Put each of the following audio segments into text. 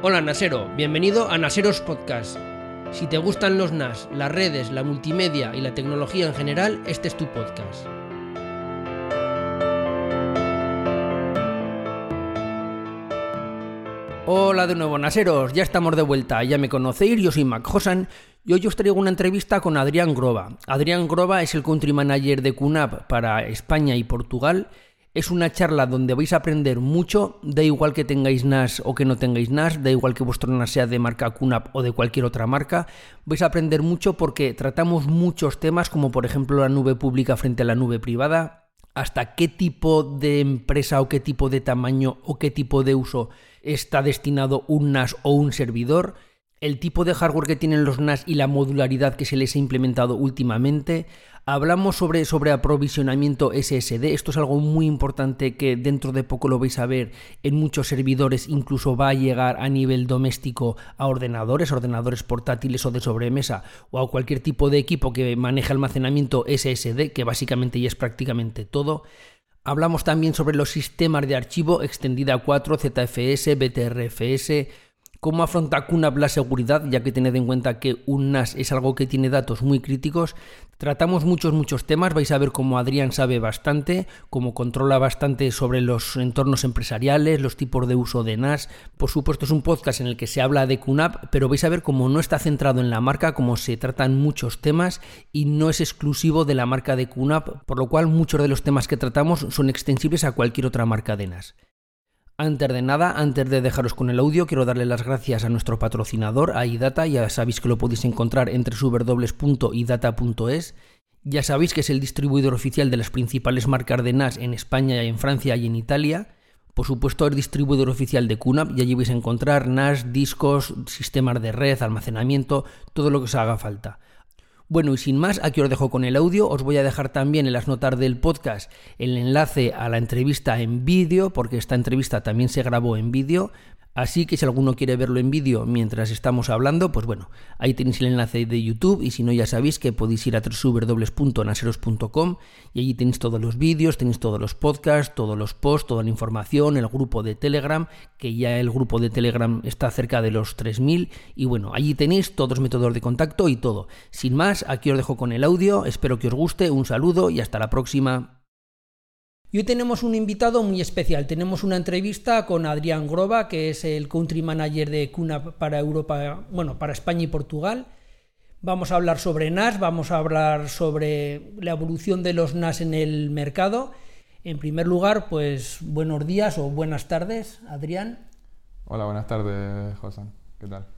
Hola Nasero, bienvenido a Naseros Podcast. Si te gustan los NAS, las redes, la multimedia y la tecnología en general, este es tu podcast. Hola de nuevo Naseros, ya estamos de vuelta, ya me conocéis, yo soy Mac Hosan y hoy os traigo una entrevista con Adrián Groba. Adrián Groba es el country manager de QNAP para España y Portugal es una charla donde vais a aprender mucho, da igual que tengáis NAS o que no tengáis NAS, da igual que vuestro NAS sea de marca QNAP o de cualquier otra marca, vais a aprender mucho porque tratamos muchos temas como por ejemplo la nube pública frente a la nube privada, hasta qué tipo de empresa o qué tipo de tamaño o qué tipo de uso está destinado un NAS o un servidor, el tipo de hardware que tienen los NAS y la modularidad que se les ha implementado últimamente. Hablamos sobre, sobre aprovisionamiento SSD. Esto es algo muy importante que dentro de poco lo vais a ver en muchos servidores. Incluso va a llegar a nivel doméstico a ordenadores, ordenadores portátiles o de sobremesa o a cualquier tipo de equipo que maneje almacenamiento SSD, que básicamente ya es prácticamente todo. Hablamos también sobre los sistemas de archivo extendida 4, ZFS, BTRFS ¿Cómo afronta QNAP la seguridad? Ya que tened en cuenta que un NAS es algo que tiene datos muy críticos. Tratamos muchos, muchos temas. Vais a ver cómo Adrián sabe bastante, cómo controla bastante sobre los entornos empresariales, los tipos de uso de NAS. Por supuesto, es un podcast en el que se habla de QNAP, pero vais a ver cómo no está centrado en la marca, cómo se tratan muchos temas y no es exclusivo de la marca de QNAP, por lo cual muchos de los temas que tratamos son extensibles a cualquier otra marca de NAS. Antes de nada, antes de dejaros con el audio, quiero darle las gracias a nuestro patrocinador, a iData. Ya sabéis que lo podéis encontrar entre www.idata.es. Ya sabéis que es el distribuidor oficial de las principales marcas de NAS en España, en Francia y en Italia. Por supuesto, es distribuidor oficial de QNAP y allí vais a encontrar NAS, discos, sistemas de red, almacenamiento, todo lo que os haga falta. Bueno, y sin más, aquí os dejo con el audio. Os voy a dejar también en las notas del podcast el enlace a la entrevista en vídeo, porque esta entrevista también se grabó en vídeo. Así que si alguno quiere verlo en vídeo mientras estamos hablando, pues bueno, ahí tenéis el enlace de YouTube y si no ya sabéis que podéis ir a www.naseros.com y allí tenéis todos los vídeos, tenéis todos los podcasts, todos los posts, toda la información, el grupo de Telegram, que ya el grupo de Telegram está cerca de los 3000 y bueno, allí tenéis todos los métodos de contacto y todo. Sin más, aquí os dejo con el audio, espero que os guste, un saludo y hasta la próxima. Y hoy tenemos un invitado muy especial. Tenemos una entrevista con Adrián Groba, que es el country manager de Cuna para Europa, bueno, para España y Portugal. Vamos a hablar sobre NAS, vamos a hablar sobre la evolución de los NAS en el mercado. En primer lugar, pues buenos días o buenas tardes, Adrián. Hola, buenas tardes, José. ¿Qué tal?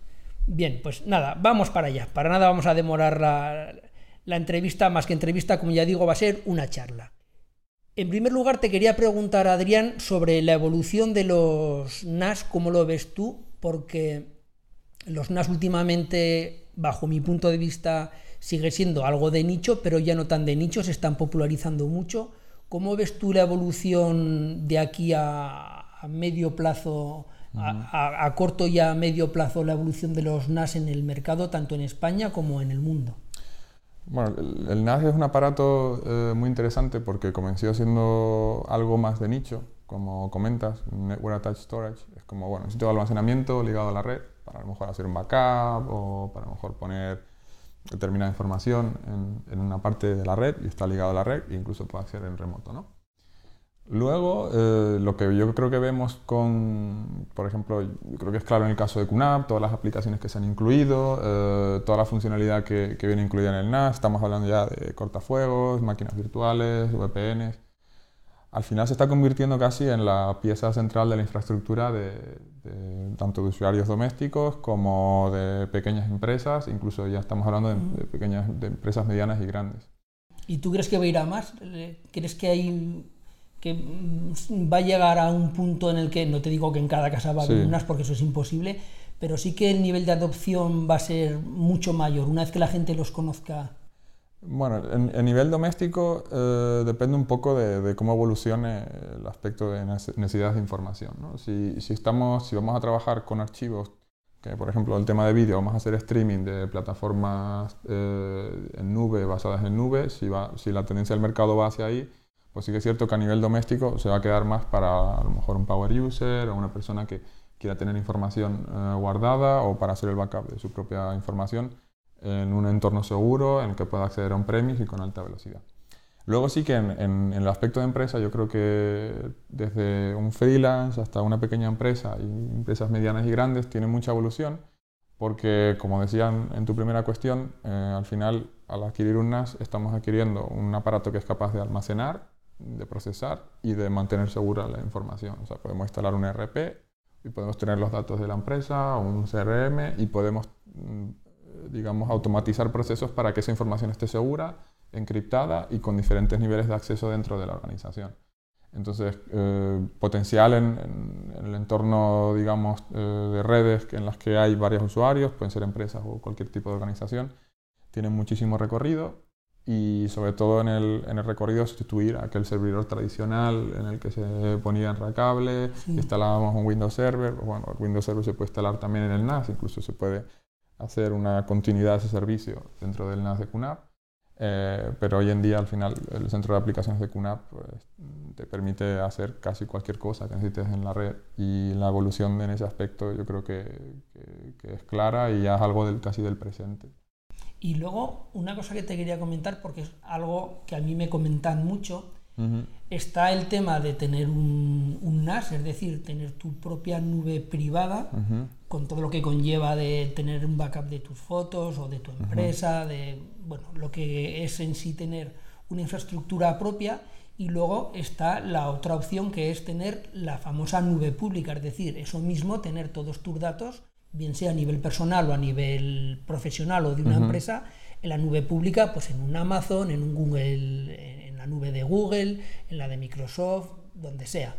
Bien, pues nada, vamos para allá. Para nada vamos a demorar la, la entrevista, más que entrevista, como ya digo, va a ser una charla. En primer lugar, te quería preguntar, Adrián, sobre la evolución de los NAS, ¿cómo lo ves tú? Porque los NAS últimamente, bajo mi punto de vista, sigue siendo algo de nicho, pero ya no tan de nicho, se están popularizando mucho. ¿Cómo ves tú la evolución de aquí a, medio plazo, a, a corto y a medio plazo, la evolución de los NAS en el mercado, tanto en España como en el mundo? Bueno, el, NAS es un aparato eh, muy interesante porque comenzó siendo algo más de nicho, como comentas, Network Attached Storage. Es como, bueno, un sitio de almacenamiento ligado a la red, para a lo mejor hacer un backup o para a lo mejor poner determinada información en, en, una parte de la red y está ligado a la red e incluso puede hacer en remoto, ¿no? Luego, eh, lo que yo creo que vemos con, por ejemplo, creo que es claro en el caso de QNAP, todas las aplicaciones que se han incluido, eh, toda la funcionalidad que, viene incluida en el NAS, estamos hablando ya de cortafuegos, máquinas virtuales, VPNs. Al final se está convirtiendo casi en la pieza central de la infraestructura de, tanto de usuarios domésticos como de pequeñas empresas, incluso ya estamos hablando de, de pequeñas de empresas medianas y grandes. ¿Y tú crees que va a ir a más? ¿Crees que hay que mm, va a llegar a un punto en el que, no te digo que en cada casa va a haber unas porque eso es imposible, pero sí que el nivel de adopción va a ser mucho mayor una vez que la gente los conozca. Bueno, en, nivel doméstico eh, depende un poco de, cómo evolucione el aspecto de necesidades de información. ¿no? Si, si, estamos, si vamos a trabajar con archivos, que por ejemplo el tema de vídeo, vamos a hacer streaming de plataformas eh, en nube, basadas en nube, si, va, si la tendencia del mercado va hacia ahí, pues sí que es cierto que a nivel doméstico se va a quedar más para a lo mejor un power user o una persona que, quiera tener información eh, guardada o para hacer el backup de su propia información en un entorno seguro en el que pueda acceder a un premise y con alta velocidad. Luego sí que en, el aspecto de empresa yo creo que desde un freelance hasta una pequeña empresa y empresas medianas y grandes tiene mucha evolución porque como decían en tu primera cuestión, eh, al final al adquirir un NAS estamos adquiriendo un aparato que es capaz de almacenar, de procesar y de mantener segura la información. O sea, podemos instalar un ERP y podemos tener los datos de la empresa un CRM y podemos, mm, digamos, automatizar procesos para que esa información esté segura encriptada y con diferentes niveles de acceso dentro de la organización. Entonces, eh, potencial en, el entorno, digamos, eh, de redes en las que hay varios usuarios, pueden ser empresas o cualquier tipo de organización, tiene muchísimo recorrido y sobre todo en el, en el, recorrido sustituir aquel servidor tradicional en el que se ponía enracable, instalábamos un Windows Server, bueno, el Windows Server se puede instalar también en el NAS, incluso se puede hacer una continuidad de ese servicio dentro del NAS de QNAP eh, pero hoy en día, al final, el centro de aplicaciones de QNAP pues, te permite hacer casi cualquier cosa que necesites en la red y la evolución en ese aspecto yo creo que, es clara y ya es algo del, casi del presente. Y luego, una cosa que te quería comentar, porque es algo que a mí me comentan mucho, está el tema de tener un, NAS, es decir, tener tu propia nube privada, con todo lo que conlleva de tener un backup de tus fotos o de tu empresa, de bueno, lo que es en sí tener una infraestructura propia. Y luego está la otra opción que es tener la famosa nube pública, es decir, eso mismo, tener todos tus datos, bien sea a nivel personal o a nivel profesional o de una empresa, en la nube pública, pues en un Amazon, en un Google, la nube de Google, en la de Microsoft, donde sea.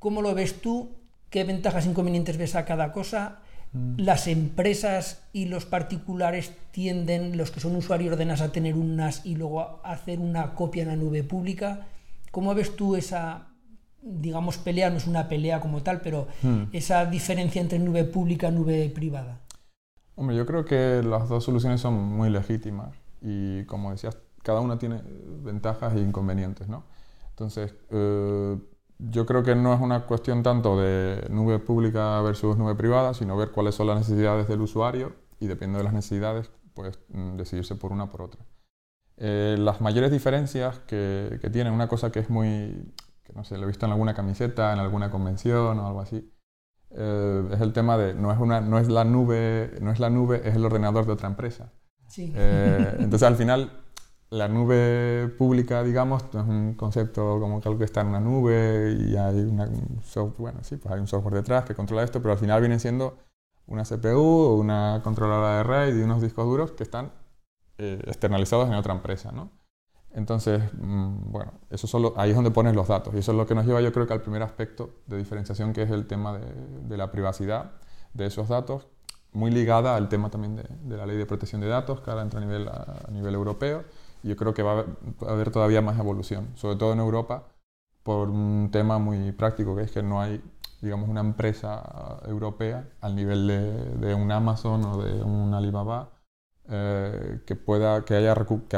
¿Cómo lo ves tú? ¿Qué ventajas e inconvenientes ves a cada cosa? Las empresas y los particulares tienden, los que son usuarios de NAS, a tener un NAS y luego hacer una copia en la nube pública. ¿Cómo ves tú esa, digamos, pelea? No es una pelea como tal, pero hmm. esa diferencia entre nube pública y nube privada. Hombre, yo creo que las dos soluciones son muy legítimas y como decías cada una tiene ventajas e inconvenientes, ¿no? Entonces, eh, yo creo que no es una cuestión tanto de nube pública versus nube privada, sino ver cuáles son las necesidades del usuario y dependiendo de las necesidades, pues mm, decidirse por una o por otra. Eh, las mayores diferencias que, que, tienen, una cosa que es muy, que no sé, lo he visto en alguna camiseta, en alguna convención o algo así, eh, es el tema de no es, una, no es la nube, no es la nube, es el ordenador de otra empresa. Sí. entonces al final la nube pública, digamos, es un concepto como que algo que está en una nube y hay un software, bueno, sí, pues hay un software detrás que controla esto, pero al final viene siendo una CPU o una controladora de RAID y unos discos duros que están eh, externalizados en otra empresa, ¿no? Entonces, mm, bueno, eso solo, ahí es donde pones los datos. Y eso es lo que nos lleva yo creo que al primer aspecto de diferenciación que es el tema de, la privacidad de esos datos, muy ligada al tema también de, la ley de protección de datos que ahora entra a nivel, a nivel europeo. Yo creo que va a haber todavía más evolución, sobre todo en Europa, por un tema muy práctico, que es que no hay, digamos, una empresa europea al nivel de, un Amazon o de un Alibaba eh, que pueda, que haya, que,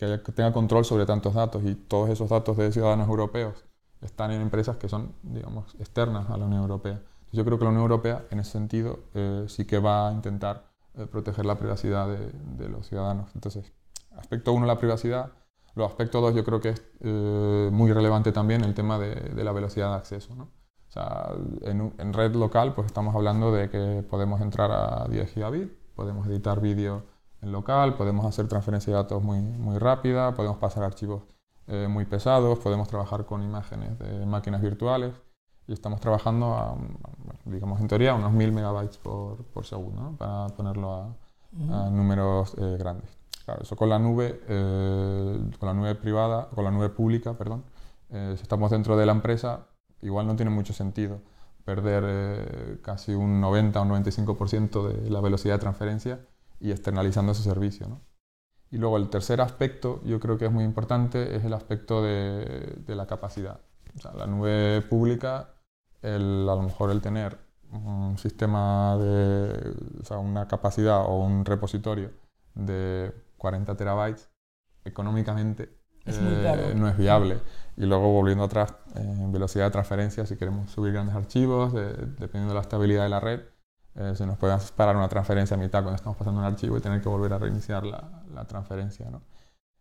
que tenga control sobre tantos datos y todos esos datos de ciudadanos europeos están en empresas que son, digamos, externas a la Unión Europea. Yo creo que la Unión Europea, en ese sentido, eh, sí que va a intentar eh, proteger la privacidad de, de los ciudadanos. Entonces, Aspecto 1, la privacidad. Lo aspecto 2, yo creo que es eh, muy relevante también el tema de, la velocidad de acceso. ¿no? O sea, en, red local, pues estamos hablando de que podemos entrar a 10 gigabit, podemos editar vídeo en local, podemos hacer transferencia de datos muy, muy rápida, podemos pasar archivos eh, muy pesados, podemos trabajar con imágenes de máquinas virtuales y estamos trabajando, a, digamos en teoría, unos 1000 megabytes por, por segundo, para ponerlo a, números eh, grandes. Eso con la nube, eh, con la nube privada, con la nube pública, perdón, eh, si estamos dentro de la empresa, igual no tiene mucho sentido perder eh, casi un 90 o un 95% de la velocidad de transferencia y externalizando ese servicio. ¿no? Y luego el tercer aspecto, yo creo que es muy importante, es el aspecto de, de la capacidad. O sea, la nube pública, el, a lo mejor el tener un sistema de, o sea, una capacidad o un repositorio de 40 terabytes, económicamente eh, no es viable. Y luego volviendo atrás, en velocidad de transferencia, si queremos subir grandes archivos, dependiendo de la estabilidad de la red, eh, se nos puede parar una transferencia a mitad cuando estamos pasando un archivo y tener que volver a reiniciar la, la transferencia. ¿no?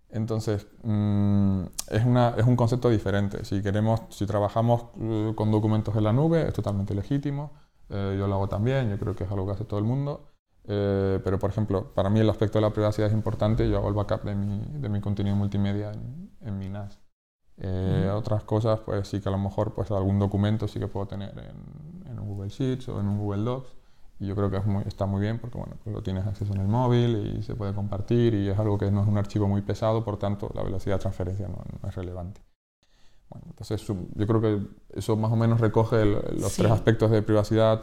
Entonces, mm, es, una, es, un concepto diferente. Si, queremos, si trabajamos eh, con documentos en la nube, es totalmente legítimo. Eh, yo lo hago también, yo creo que es algo que hace todo el mundo. pero, por ejemplo, para mí el aspecto de la privacidad es importante. Yo hago el backup de mi, de mi contenido multimedia en, en mi NAS. Otras cosas, pues sí que a lo mejor pues, algún documento sí que puedo tener en, en un Google Sheets o en un Google Docs y yo creo que está muy bien porque bueno, pues lo tienes acceso en el móvil y se puede compartir y es algo que no es un archivo muy pesado, por tanto la velocidad de transferencia no, es relevante. Bueno, entonces yo creo que eso más o menos recoge los tres aspectos de privacidad,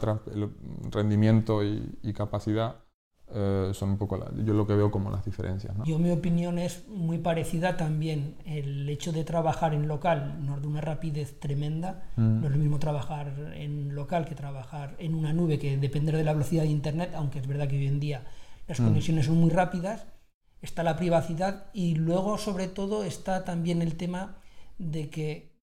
rendimiento y capacidad eh, son un poco yo lo que veo como las diferencias. ¿no? Yo mi opinión es muy parecida también. El hecho de trabajar en local nos da una rapidez tremenda. Mm. No es lo mismo trabajar en local que trabajar en una nube, que depender de la velocidad de Internet, aunque es verdad que hoy en día las mm. conexiones son muy rápidas. Está la privacidad y luego sobre todo está también el tema de que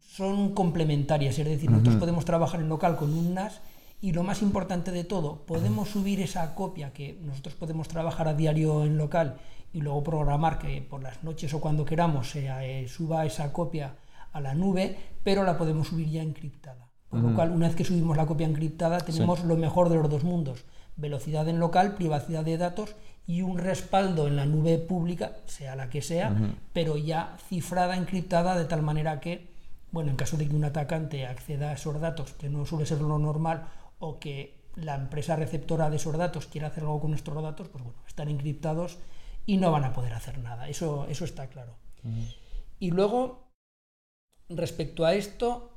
son complementarias. Es decir, nosotros podemos trabajar en local con un NAS y lo más importante de todo, podemos subir esa copia que nosotros podemos trabajar a diario en local y luego programar que por las noches o cuando queramos se eh, suba esa copia a la nube, pero la podemos subir ya encriptada. Por lo cual, una vez que subimos la copia encriptada, tenemos lo mejor de los dos mundos. Velocidad en local, privacidad de datos y un respaldo en la nube pública, sea la que sea, pero ya cifrada, encriptada, de tal manera que, bueno, en caso de que un atacante acceda a esos datos, que no suele ser lo normal, o que la empresa receptora de esos datos quiera hacer algo con nuestros datos, pues bueno, están encriptados y no van a poder hacer nada. Eso, eso está claro. Y luego, respecto a esto,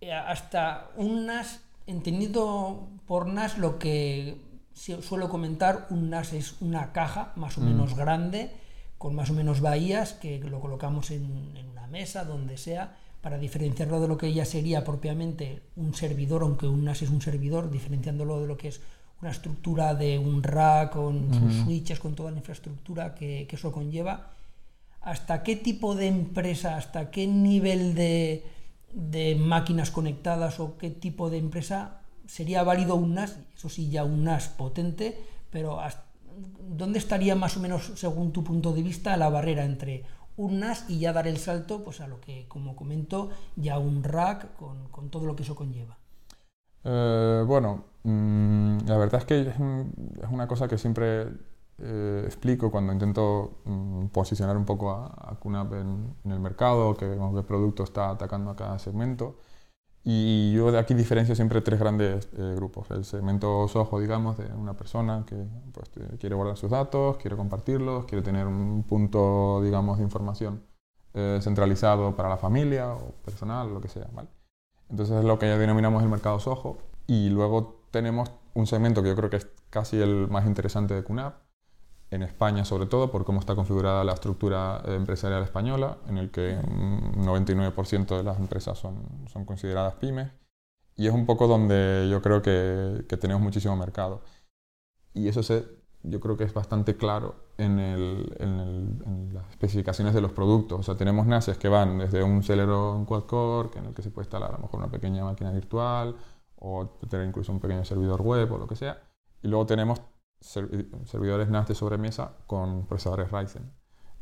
eh, hasta un NAS, entendido por NAS lo que suelo comentar, un NAS es una caja más o menos grande, con más o menos bahías, que lo colocamos en, en una mesa, donde sea, para diferenciarlo de lo que ya sería propiamente un servidor, aunque un NAS es un servidor, diferenciándolo de lo que es una estructura de un rack con sus switches, con toda la infraestructura que, eso conlleva, hasta qué tipo de empresa, hasta qué nivel de, máquinas conectadas o qué tipo de empresa sería válido un NAS, eso sí, ya un NAS potente, pero ¿dónde estaría más o menos, según tu punto de vista, la barrera entre un NAS y ya dar el salto pues, a lo que, como comento, ya un rack con, con todo lo que eso conlleva. Eh, bueno, mm, la verdad es que es, una cosa que siempre eh, explico cuando intento mm, posicionar un poco a, a QNAP en, en, el mercado, que vemos qué producto está atacando a cada segmento. Y yo de aquí diferencio siempre tres grandes eh, grupos. El segmento Soho, digamos, de una persona que pues, quiere guardar sus datos, quiere compartirlos, quiere tener un punto, digamos, de información eh, centralizado para la familia o personal, lo que sea. ¿vale? Entonces es lo que ya denominamos el mercado Soho. Y luego tenemos un segmento que yo creo que es casi el más interesante de QNAP, en España sobre todo, por cómo está configurada la estructura empresarial española, en el que un 99% de las empresas son, son, consideradas pymes, y es un poco donde yo creo que, que tenemos muchísimo mercado. Y eso se, yo creo que es bastante claro en, el, en, las especificaciones de los productos. O sea, tenemos NASes que van desde un Celeron quad-core, en el que se puede instalar a lo mejor una pequeña máquina virtual, o tener incluso un pequeño servidor web o lo que sea. Y luego tenemos servidores NAS de sobremesa con procesadores Ryzen,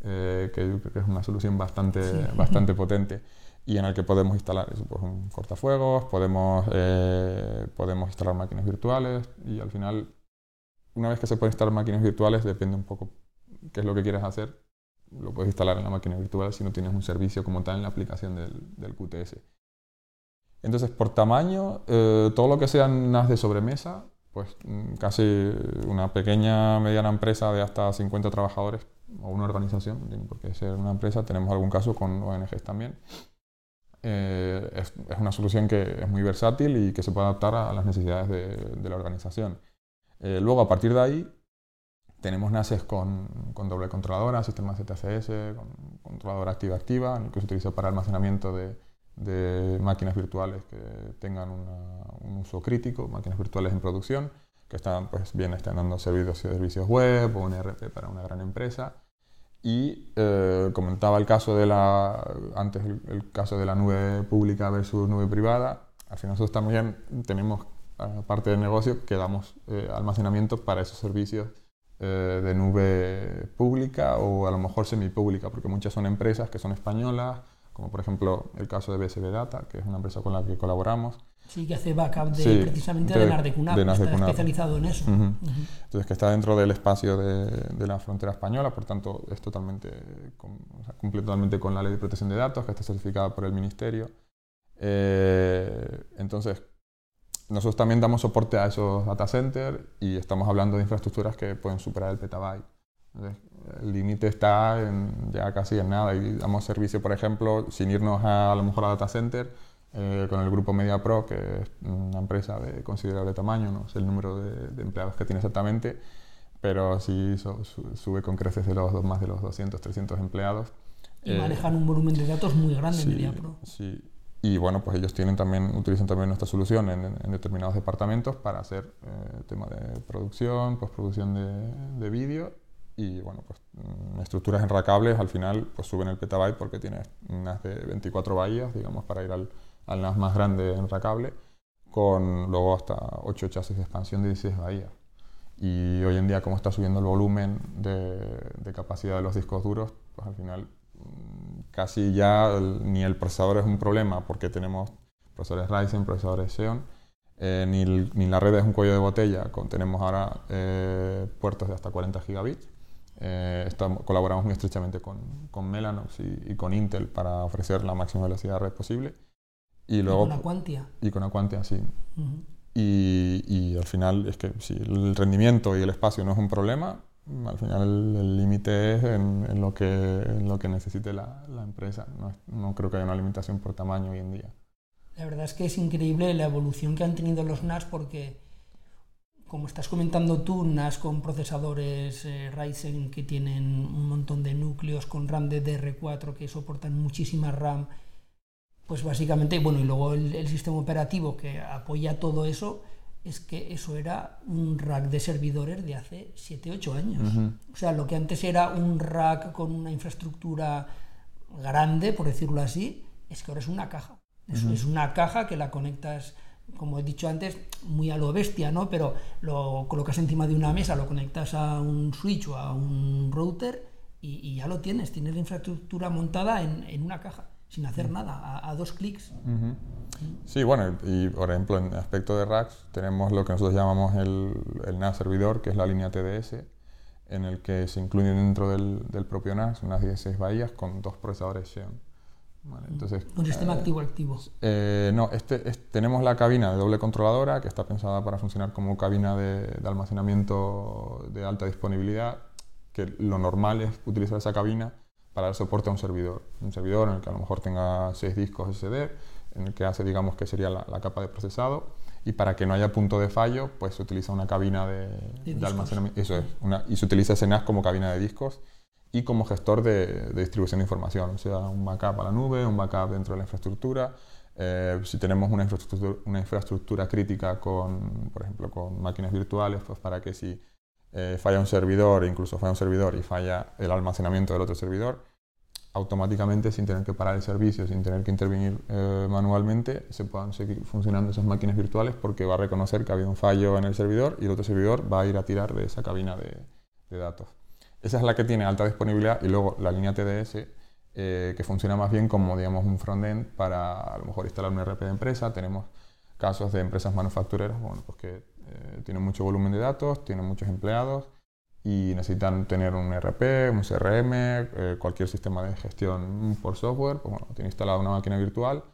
eh, que yo creo que es una solución bastante, bastante potente y en el que podemos instalar eso, pues un cortafuegos, podemos, eh, podemos instalar máquinas virtuales y al final, una vez que se pueden instalar máquinas virtuales, depende un poco qué es lo que quieres hacer, lo puedes instalar en la máquina virtual si no tienes un servicio como tal en la aplicación del, del QTS. Entonces, por tamaño, eh, todo lo que sean NAS de sobremesa pues mm, casi una pequeña, mediana empresa de hasta 50 trabajadores o una organización, porque ser una empresa, tenemos algún caso con ONGs también. Eh, es, una solución que es muy versátil y que se puede adaptar a las necesidades de, la organización. Eh, luego, a partir de ahí, tenemos NASes con, con doble controladora, sistemas ZCS, con controladora activa-activa, que se utiliza para almacenamiento de, de máquinas virtuales que tengan un uso crítico, máquinas virtuales en producción, que están, pues bien, están dando servicios, servicios web o un ERP para una gran empresa. Y eh, comentaba el caso de la, antes el, caso de la nube pública versus nube privada. Al final nosotros también tenemos parte del negocio que damos eh, almacenamiento para esos servicios eh, de nube pública o a lo mejor semipública, porque muchas son empresas que son españolas, como por ejemplo el caso de BSB Data, que es una empresa con la que colaboramos, Sí, que hace backup de, precisamente de, de Nardecunap, está especializado en eso. Entonces, que está dentro del espacio de, la frontera española, por tanto, es totalmente, cumple totalmente con la ley de protección de datos, que está certificada por el Ministerio. Eh, entonces, nosotros también damos soporte a esos data centers y estamos hablando de infraestructuras que pueden superar el petabyte. El límite está en, ya casi en nada y damos servicio, por ejemplo, sin irnos a, a lo mejor a data center, eh, con el grupo MediaPro, que es una empresa de considerable tamaño, no sé el número de, empleados que tiene exactamente, pero sí sube con creces de los más de los 200, 300 empleados. Y manejan un volumen de datos muy grande en MediaPro. Sí, y bueno, pues ellos tienen también, utilizan también nuestra solución en, determinados departamentos para hacer eh, tema de producción, postproducción de, de vídeo y bueno, pues mm, estructuras enracables al final pues suben el petabyte porque tiene unas de 24 bahías, digamos, para ir al, al NAS más grande en Racable, con luego hasta 8 chasis de expansión de 16 bahías. Y hoy en día, como está subiendo el volumen de, capacidad de los discos duros, pues al final mm, casi ya ni el procesador es un problema porque tenemos procesadores Ryzen, procesadores Xeon, eh, ni, ni, la red es un cuello de botella, con, tenemos ahora eh, puertos de hasta 40 gigabits. Eh, estamos, colaboramos muy estrechamente con, con Mellanox y, y, con Intel para ofrecer la máxima velocidad de red posible. Y, luego, con Aquantia. Y con Aquantia, sí. y, y, al final es que si el rendimiento y el espacio no es un problema, al final el límite es en, lo que, en lo que necesite la, la empresa. No, no, creo que haya una limitación por tamaño hoy en día. La verdad es que es increíble la evolución que han tenido los NAS porque, como estás comentando tú, NAS con procesadores eh, Ryzen que tienen un montón de núcleos, con RAM DDR4 que soportan muchísima RAM pues básicamente, bueno, y luego el, sistema operativo que apoya todo eso, es que eso era un rack de servidores de hace 7, 8 años. O sea, lo que antes era un rack con una infraestructura grande, por decirlo así, es que ahora es una caja. Eso es una caja que la conectas, como he dicho antes, muy a lo bestia, ¿no? Pero lo colocas encima de una mesa, lo conectas a un switch o a un router y, ya lo tienes. Tienes la infraestructura montada en una caja sin hacer nada, a, dos clics. Sí, bueno, y por ejemplo en aspecto de racks tenemos lo que nosotros llamamos el, el NAS servidor, que es la línea TDS, en el que se incluye dentro del, del propio NAS unas 16 bahías con dos procesadores Xeon. Entonces, ¿Un sistema eh, activo-activo? Eh, no, este, tenemos la cabina de doble controladora que está pensada para funcionar como cabina de, de almacenamiento de alta disponibilidad, que lo normal es utilizar esa cabina para dar soporte a un servidor. Un servidor en el que a lo mejor tenga seis discos SD, en el que hace, digamos, que sería la, capa de procesado. Y para que no haya punto de fallo, pues se utiliza una cabina de, almacenamiento. Eso es. Una, y se utiliza ese NAS como cabina de discos y como gestor de, distribución de información. O sea, un backup a la nube, un backup dentro de la infraestructura. Eh, si tenemos una infraestructura, una crítica con, por ejemplo, con máquinas virtuales, pues para que si eh, falla un servidor, incluso falla un servidor y falla el almacenamiento del otro servidor, automáticamente, sin tener que parar el servicio, sin tener que intervenir eh, manualmente, se puedan seguir funcionando esas máquinas virtuales porque va a reconocer que ha habido un fallo en el servidor y el otro servidor va a ir a tirar de esa cabina de, datos. Esa es la que tiene alta disponibilidad y luego la línea TDS eh, que funciona más bien como digamos un frontend para a lo mejor instalar un RP de empresa. Tenemos casos de empresas manufactureras bueno, pues que eh, tienen mucho volumen de datos, tienen muchos empleados y necesitan tener un RP, un CRM, eh, cualquier sistema de gestión por software, pues bueno, tiene instalada una máquina virtual,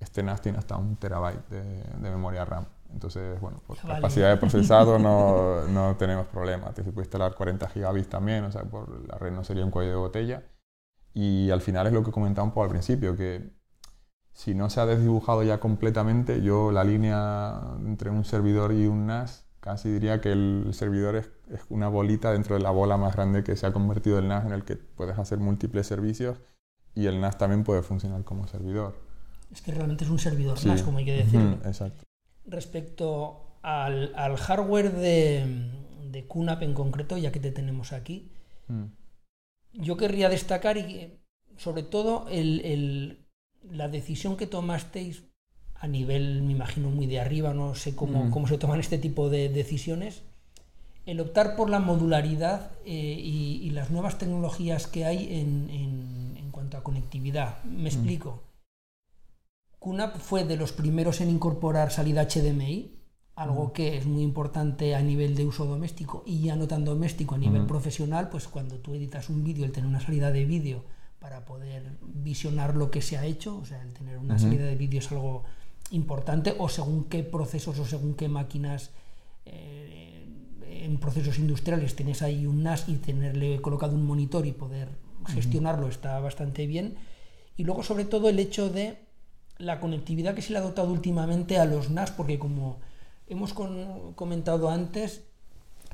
este NAS tiene hasta un terabyte de, memoria RAM. Entonces, bueno, por capacidad de procesado no, no tenemos problema. Se puede instalar 40 gigabits también, o sea, por la red no sería un cuello de botella. Y al final es lo que comentaba un poco al principio, que si no se ha desdibujado ya completamente, yo la línea entre un servidor y un NAS casi diría que el servidor es, una bolita dentro de la bola más grande que se ha convertido el NAS en el que puedes hacer múltiples servicios y el NAS también puede funcionar como servidor. Es que realmente es un servidor NAS, como hay que decirlo. exacto. Respecto al, hardware de, de QNAP en concreto, ya que te tenemos aquí, mm. yo querría destacar y sobre todo la decisión que tomasteis a nivel, me imagino, muy de arriba, no sé cómo, mm. cómo se toman este tipo de decisiones, el optar por la modularidad eh, y, las nuevas tecnologías que hay en, cuanto a conectividad. Me mm. explico. QNAP fue de los primeros en incorporar salida HDMI, algo que es muy importante a nivel de uso doméstico y ya no tan doméstico a nivel profesional, pues cuando tú editas un vídeo, el tener una salida de vídeo para poder visionar lo que se ha hecho, o sea, el tener una salida de vídeo es algo importante o según qué procesos o según qué máquinas eh, en procesos industriales tienes ahí un NAS y tenerle colocado un monitor y poder gestionarlo está bastante bien. Y luego sobre todo el hecho de la conectividad que se le ha dotado últimamente a los NAS, porque como hemos comentado antes,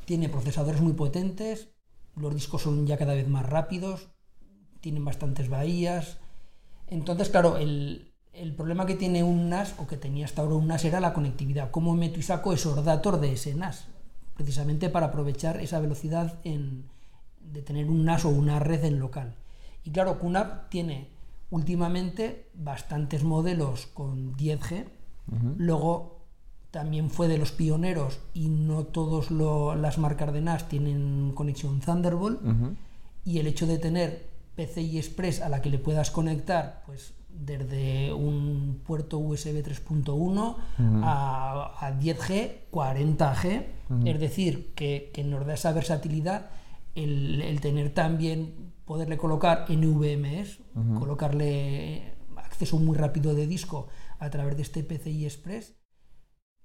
tiene procesadores muy potentes, los discos son ya cada vez más rápidos, tienen bastantes bahías. Entonces, claro, el, el problema que tiene un NAS, o que tenía hasta ahora un NAS, era la conectividad. ¿Cómo meto y saco esos datos de ese NAS? Precisamente para aprovechar esa velocidad de tener un NAS o una red en local. Y claro, QNAP tiene últimamente bastantes modelos con 10G. Luego también fue de los pioneros y no todas las marcas de NAS tienen conexión Thunderbolt. Y el hecho de tener PCI Express a la que le puedas conectar, pues desde un puerto USB 3.1 a, 10G, 40G, es decir, que, nos da esa versatilidad el, tener también, poderle colocar NVMEs, colocarle acceso muy rápido de disco a través de este PCI Express.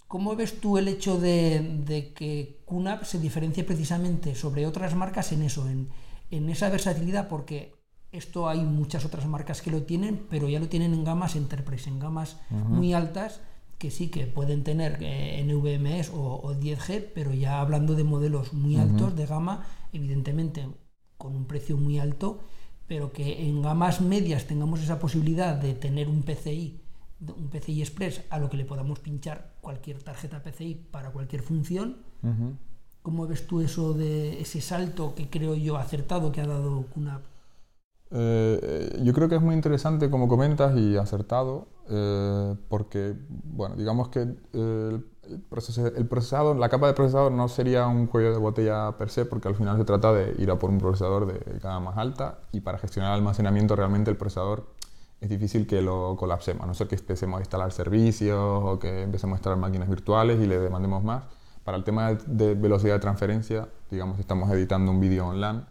¿Cómo ves tú el hecho de, que QNAP se diferencie precisamente sobre otras marcas en eso, en, en esa versatilidad? Porque esto hay muchas otras marcas que lo tienen, pero ya lo tienen en gamas enterprise, en gamas muy altas, que sí que pueden tener eh, NVMe o, 10G, pero ya hablando de modelos muy altos de gama, evidentemente con un precio muy alto, pero que en gamas medias tengamos esa posibilidad de tener un PCI, un PCI Express a lo que le podamos pinchar cualquier tarjeta PCI para cualquier función. ¿Cómo ves tú eso de ese salto que creo yo acertado que ha dado QNAP? Eh, yo creo que es muy interesante como comentas y acertado, eh, porque, bueno, digamos que el, procesador, la capa de procesador no sería un cuello de botella per se, porque al final se trata de ir a por un procesador de gama más alta y para gestionar el almacenamiento realmente el procesador es difícil que lo colapsemos, a no ser que empecemos a instalar servicios o que empecemos a instalar máquinas virtuales y le demandemos más. Para el tema de velocidad de transferencia, digamos, estamos editando un vídeo online,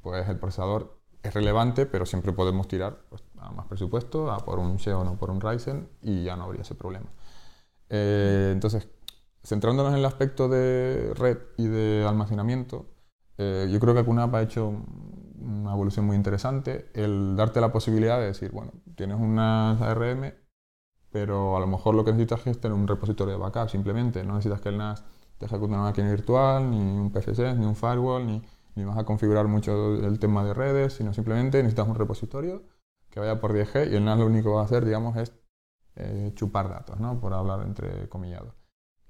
pues el procesador es relevante, pero siempre podemos tirar pues, a más presupuesto, a por un Xeon o por un Ryzen y ya no habría ese problema. Eh, entonces, centrándonos en el aspecto de red y de almacenamiento, eh, yo creo que QNAP ha hecho una evolución muy interesante, el darte la posibilidad de decir, bueno, tienes unas ARM, pero a lo mejor lo que necesitas es tener un repositorio de backup simplemente, no necesitas que el NAS te ejecute una máquina virtual, ni un PFC, ni un firewall, ni ni vas a configurar mucho el tema de redes, sino simplemente necesitas un repositorio que vaya por 10G y el NAS lo único que va a hacer, digamos, es eh, chupar datos, ¿no? Por hablar entre comillados.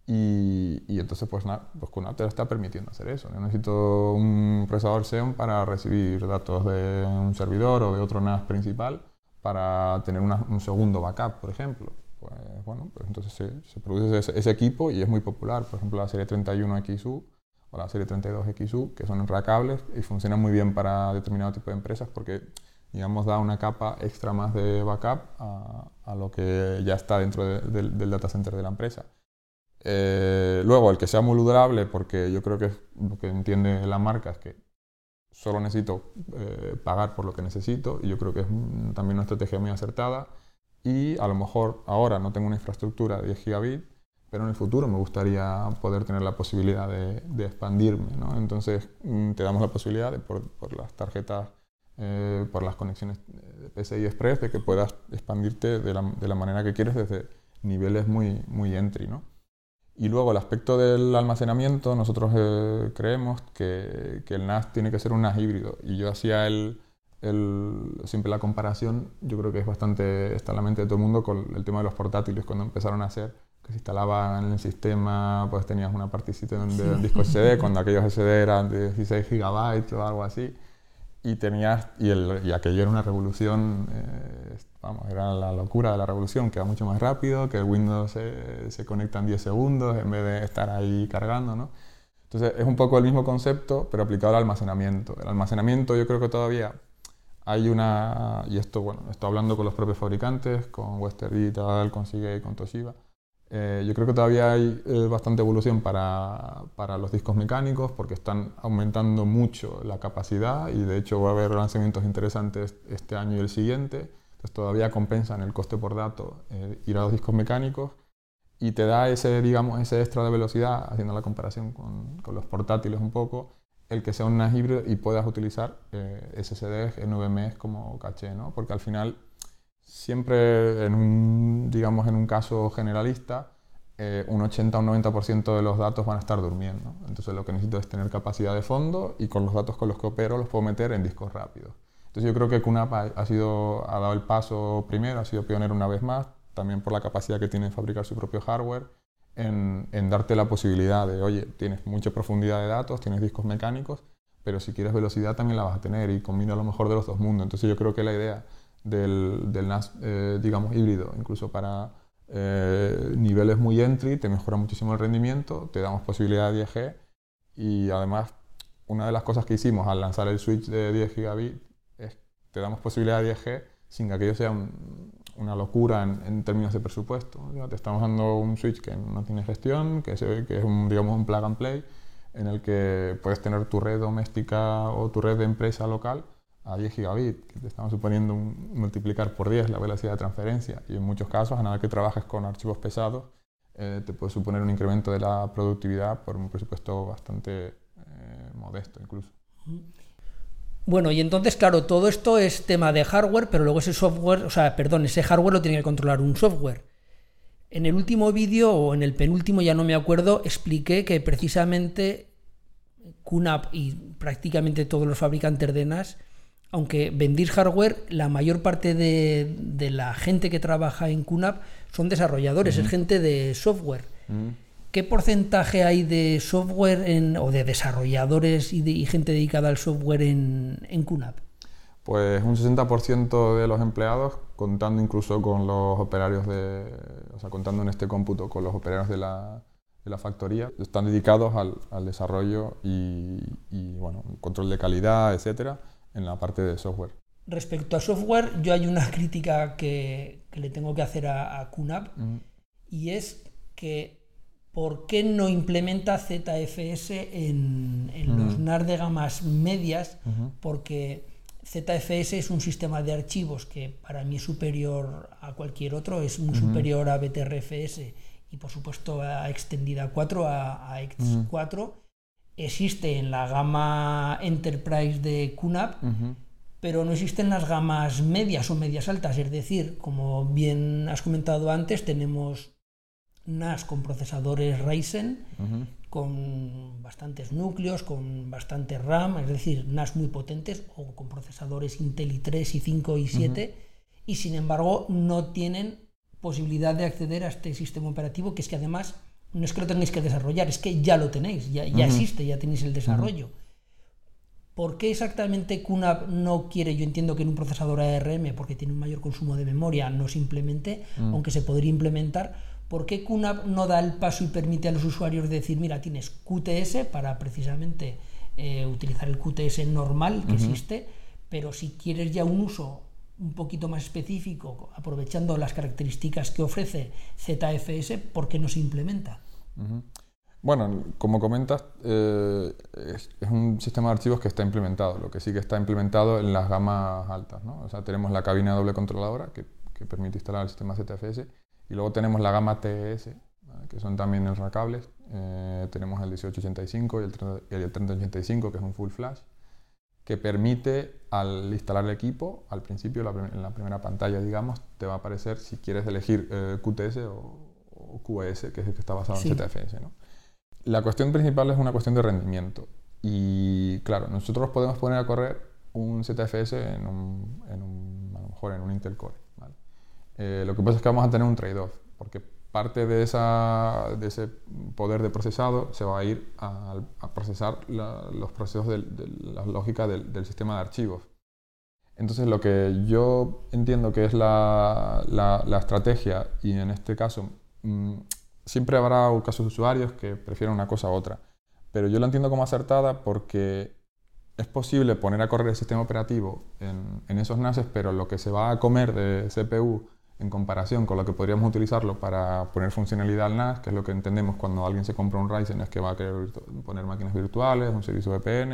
Y, y, entonces, pues, nada, pues QNAP te está permitiendo hacer eso. Yo necesito un procesador Xeon para recibir datos de un servidor o de otro NAS principal para tener un segundo backup, por ejemplo. Pues, bueno, pues entonces se, produce ese, ese, equipo y es muy popular. Por ejemplo, la serie 31XU o la serie 32XU, que son racables y funcionan muy bien para determinado tipo de empresas porque, digamos, da una capa extra más de backup a, a lo que ya está dentro del data center de la empresa. Eh, luego, el que sea muy durable, porque yo creo que lo que entiende la marca es que solo necesito eh, pagar por lo que necesito y yo creo que es también una estrategia muy acertada y a lo mejor ahora no tengo una infraestructura de 10 gigabit pero en el futuro me gustaría poder tener la posibilidad de, expandirme. ¿no? Entonces mm, te damos la posibilidad, de, por, las tarjetas, eh, por las conexiones de PCI Express, de que puedas expandirte de la, de la, manera que quieres desde niveles muy, muy entry. ¿no? Y luego el aspecto del almacenamiento, nosotros eh, creemos que, que, el NAS tiene que ser un NAS híbrido. Y yo hacía el, el, siempre la comparación, yo creo que es bastante, está en la mente de todo el mundo con el tema de los portátiles, cuando empezaron a hacer que se instalaba en el sistema, pues tenías una participación de un disco SD, cuando aquellos SD eran de 16 gigabytes o algo así. y tenías y, el, y aquello era una revolución eh, vamos era la locura de la revolución que va mucho más rápido que el Windows se, se, conecta en 10 segundos en vez de estar ahí cargando ¿no? entonces es un poco el mismo concepto pero aplicado al almacenamiento el almacenamiento yo creo que todavía hay una y esto bueno estoy hablando con los propios fabricantes con Western Digital con Seagate con Toshiba eh, yo creo que todavía hay eh, bastante evolución para, para, los discos mecánicos porque están aumentando mucho la capacidad y de hecho va a haber lanzamientos interesantes este año y el siguiente. Entonces todavía compensan el coste por dato eh, ir a los discos mecánicos y te da ese, digamos, ese extra de velocidad, haciendo la comparación con, con los portátiles un poco, el que sea un NAS híbrido y puedas utilizar SSDs, NVMe como caché, ¿no? porque al final siempre en un, digamos, en un caso generalista, eh, un 80 o un 90% de los datos van a estar durmiendo. Entonces lo que necesito es tener capacidad de fondo y con los datos con los que opero los puedo meter en discos rápidos. Entonces yo creo que QNAP ha, sido, ha dado el paso primero, ha sido pionero una vez más, también por la capacidad que tiene de fabricar su propio hardware, en, en darte la posibilidad de, oye, tienes mucha profundidad de datos, tienes discos mecánicos, pero si quieres velocidad también la vas a tener y combina lo mejor de los dos mundos. Entonces yo creo que la idea del, del NAS, eh, digamos, híbrido, incluso para eh, niveles muy entry, te mejora muchísimo el rendimiento, te damos posibilidad de 10G y además una de las cosas que hicimos al lanzar el switch de 10 gigabit te damos posibilidad de 10G sin que aquello sea una locura en, términos de presupuesto. Te estamos dando un switch que no tiene gestión, que, se, que es un, digamos, un plug and play, en el que puedes tener tu red doméstica o tu red de empresa local a 10 gigabit, que te estamos suponiendo multiplicar por 10 la velocidad de transferencia y en muchos casos, a nada que trabajes con archivos pesados, eh, te puede suponer un incremento de la productividad por un presupuesto bastante eh, modesto incluso. Bueno, y entonces, claro, todo esto es tema de hardware, pero luego ese software, o sea, perdón, ese hardware lo tiene que controlar un software. En el último vídeo, o en el penúltimo, ya no me acuerdo, expliqué que precisamente QNAP y prácticamente todos los fabricantes de NAS aunque vendís hardware, la mayor parte de, la gente que trabaja en QNAP son desarrolladores, es gente de software. ¿Qué porcentaje hay de software o de desarrolladores y, gente dedicada al software en, en QNAP? Pues un 60% de los empleados, contando incluso con los operarios de, o sea, contando en este cómputo con los operarios de la, de la factoría, están dedicados al, desarrollo y, y, bueno, control de calidad, etcétera en la parte de software. Respecto a software, yo hay una crítica que, le tengo que hacer a, a QNAP y es que ¿por qué no implementa ZFS en, los NAR de gamas medias? Porque ZFS es un sistema de archivos que para mí es superior a cualquier otro, es muy superior a BTRFS y por supuesto a Extendida 4, a, a X4 existe en la gama Enterprise de QNAP, pero no existen las gamas medias o medias altas. Es decir, como bien has comentado antes, tenemos NAS con procesadores Ryzen, con bastantes núcleos, con bastante RAM, es decir, NAS muy potentes, o con procesadores Intel i3, i5 y 7, y sin embargo no tienen posibilidad de acceder a este sistema operativo, que es que además no es que lo tengáis que desarrollar, es que ya lo tenéis, ya, ya existe, ya tenéis el desarrollo. ¿Por qué exactamente QNAP no quiere, yo entiendo que en un procesador ARM, porque tiene un mayor consumo de memoria, no se implemente, aunque se podría implementar? ¿Por qué QNAP no da el paso y permite a los usuarios decir, mira, tienes QTS para precisamente eh, utilizar el QTS normal que existe, pero si quieres ya un uso un poquito más específico, aprovechando las características que ofrece ZFS, ¿por qué no se implementa? Bueno, como comentas, eh, es, un sistema de archivos que está implementado, lo que sí que está implementado en las gamas altas. ¿no? O sea, tenemos la cabina doble controladora que, permite instalar el sistema ZFS y luego tenemos la gama TS, que son también enracables. Eh, tenemos el 1885 y el, y el 3085, que es un full flash que permite al instalar el equipo, al principio, en la primera pantalla, digamos, te va a aparecer si quieres elegir eh, QTS o, QS, que es el que está basado en ZFS. ¿no? La cuestión principal es una cuestión de rendimiento. Y claro, nosotros podemos poner a correr un ZFS en un, en un a lo mejor en un Intel Core. Eh, lo que pasa es que vamos a tener un trade-off, porque parte de, esa, de ese poder de procesado se va a ir a, procesar los procesos de, la lógica del, sistema de archivos. Entonces lo que yo entiendo que es la, la, estrategia, y en este caso mm, siempre habrá casos de usuarios que prefieren una cosa u otra, pero yo la entiendo como acertada porque es posible poner a correr el sistema operativo en, en esos NASes, pero lo que se va a comer de CPU en comparación con lo que podríamos utilizarlo para poner funcionalidad al NAS, que es lo que entendemos cuando alguien se compra un Ryzen, es que va a querer poner máquinas virtuales, un servicio VPN,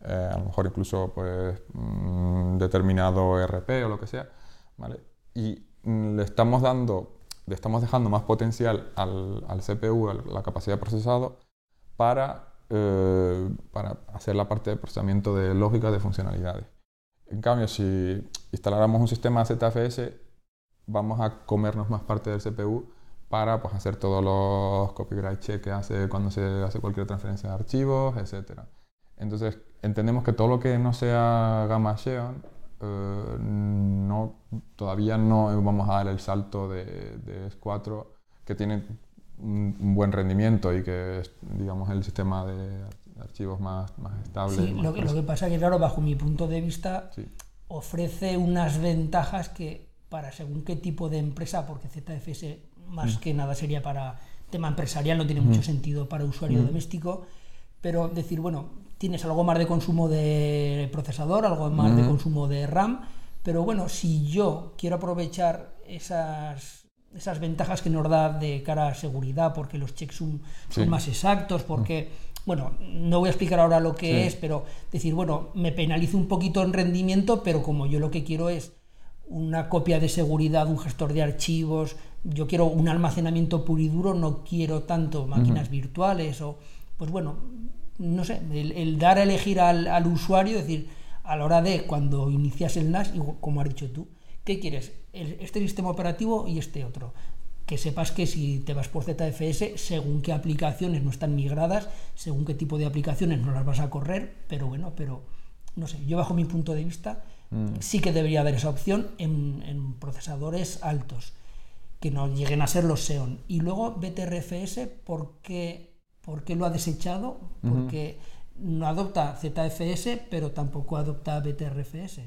eh, a lo mejor incluso pues, mm, determinado RP o lo que sea, ¿vale? Y le estamos dando, le estamos dejando más potencial al, al CPU, a la capacidad de procesado, para, eh, para hacer la parte de procesamiento de lógica de funcionalidades. En cambio, si instaláramos un sistema ZFS, vamos a comernos más parte del CPU para pues, hacer todos los copyright checks que hace cuando se hace cualquier transferencia de archivos, etc. Entonces, entendemos que todo lo que no sea Gamma Xeon, eh, no, todavía no vamos a dar el salto de, de S4 que tiene un, buen rendimiento y que es, digamos, el sistema de archivos más, más estable. Sí, lo, que, lo, que, pasa es que, claro, bajo mi punto de vista, ofrece unas ventajas que para según qué tipo de empresa, porque ZFS más mm. que nada sería para tema empresarial, no tiene mucho mm. sentido para usuario mm. doméstico, pero decir, bueno, tienes algo más de consumo de procesador, algo más de consumo de RAM, pero bueno, si yo quiero aprovechar esas, esas ventajas que nos da de cara a seguridad, porque los checks son, más exactos, porque, bueno, no voy a explicar ahora lo que es, pero decir, bueno, me penalizo un poquito en rendimiento, pero como yo lo que quiero es una copia de seguridad, un gestor de archivos, yo quiero un almacenamiento puro y duro, no quiero tanto máquinas virtuales o, pues bueno, no sé, el, dar a elegir al, usuario, es decir, a la hora de cuando inicias el NAS, y como has dicho tú, ¿qué quieres? este sistema operativo y este otro. Que sepas que si te vas por ZFS, según qué aplicaciones no están migradas, según qué tipo de aplicaciones no las vas a correr, pero bueno, pero no sé, yo bajo mi punto de vista, Mm. Sí que debería haber esa opción en, procesadores altos, que no lleguen a ser los Xeon. Y luego BTRFS, ¿por qué, lo ha desechado? Porque no adopta ZFS, pero tampoco adopta BTRFS.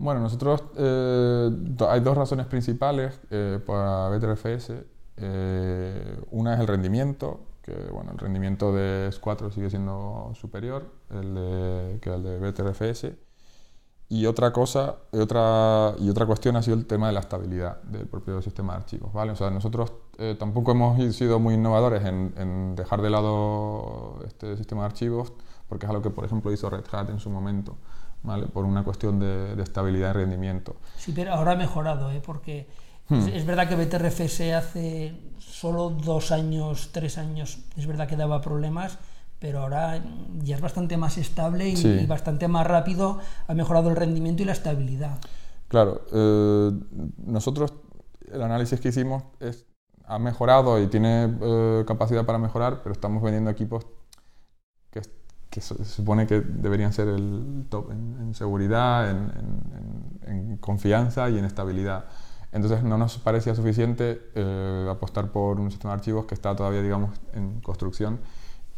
Bueno, nosotros eh, hay dos razones principales eh, para BTRFS. Eh, una es el rendimiento, que bueno, el rendimiento de S4 sigue siendo superior el que el de BTRFS. Y otra cosa, otra, y otra cuestión ha sido el tema de la estabilidad del propio sistema de archivos. ¿vale? O sea, nosotros eh, tampoco hemos sido muy innovadores en, dejar de lado este sistema de archivos, porque es algo que, por ejemplo, hizo Red Hat en su momento, ¿vale? por una cuestión de, estabilidad y rendimiento. Sí, pero ahora ha mejorado, ¿eh? porque hmm. es, verdad que BTRFS hace solo dos años, tres años, es verdad que daba problemas pero ahora ya es bastante más estable y, bastante más rápido, ha mejorado el rendimiento y la estabilidad. Claro, eh, nosotros el análisis que hicimos es, ha mejorado y tiene eh, capacidad para mejorar, pero estamos vendiendo equipos que, se supone que deberían ser el top en, seguridad, en, confianza y en estabilidad. Entonces no nos parecía suficiente eh, apostar por un sistema de archivos que está todavía, digamos, en construcción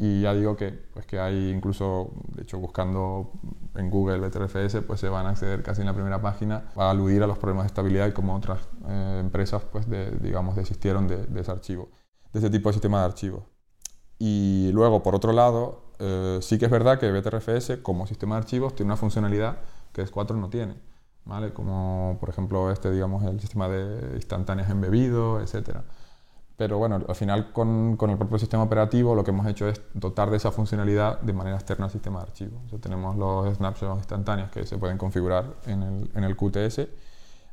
y ya digo que, pues que hay incluso, de hecho, buscando en Google BTRFS, pues se van a acceder casi en la primera página a aludir a los problemas de estabilidad y cómo otras eh, empresas, pues, de, digamos, desistieron de, ese archivo, de ese tipo de sistema de archivos. Y luego, por otro lado, eh, sí que es verdad que BTRFS, como sistema de archivos, tiene una funcionalidad que S4 no tiene, ¿vale? Como, por ejemplo, este, digamos, el sistema de instantáneas embebido, etcétera. Pero bueno, al final con, con, el propio sistema operativo lo que hemos hecho es dotar de esa funcionalidad de manera externa al sistema de archivo. tenemos los snapshots instantáneos que se pueden configurar en el, en el QTS,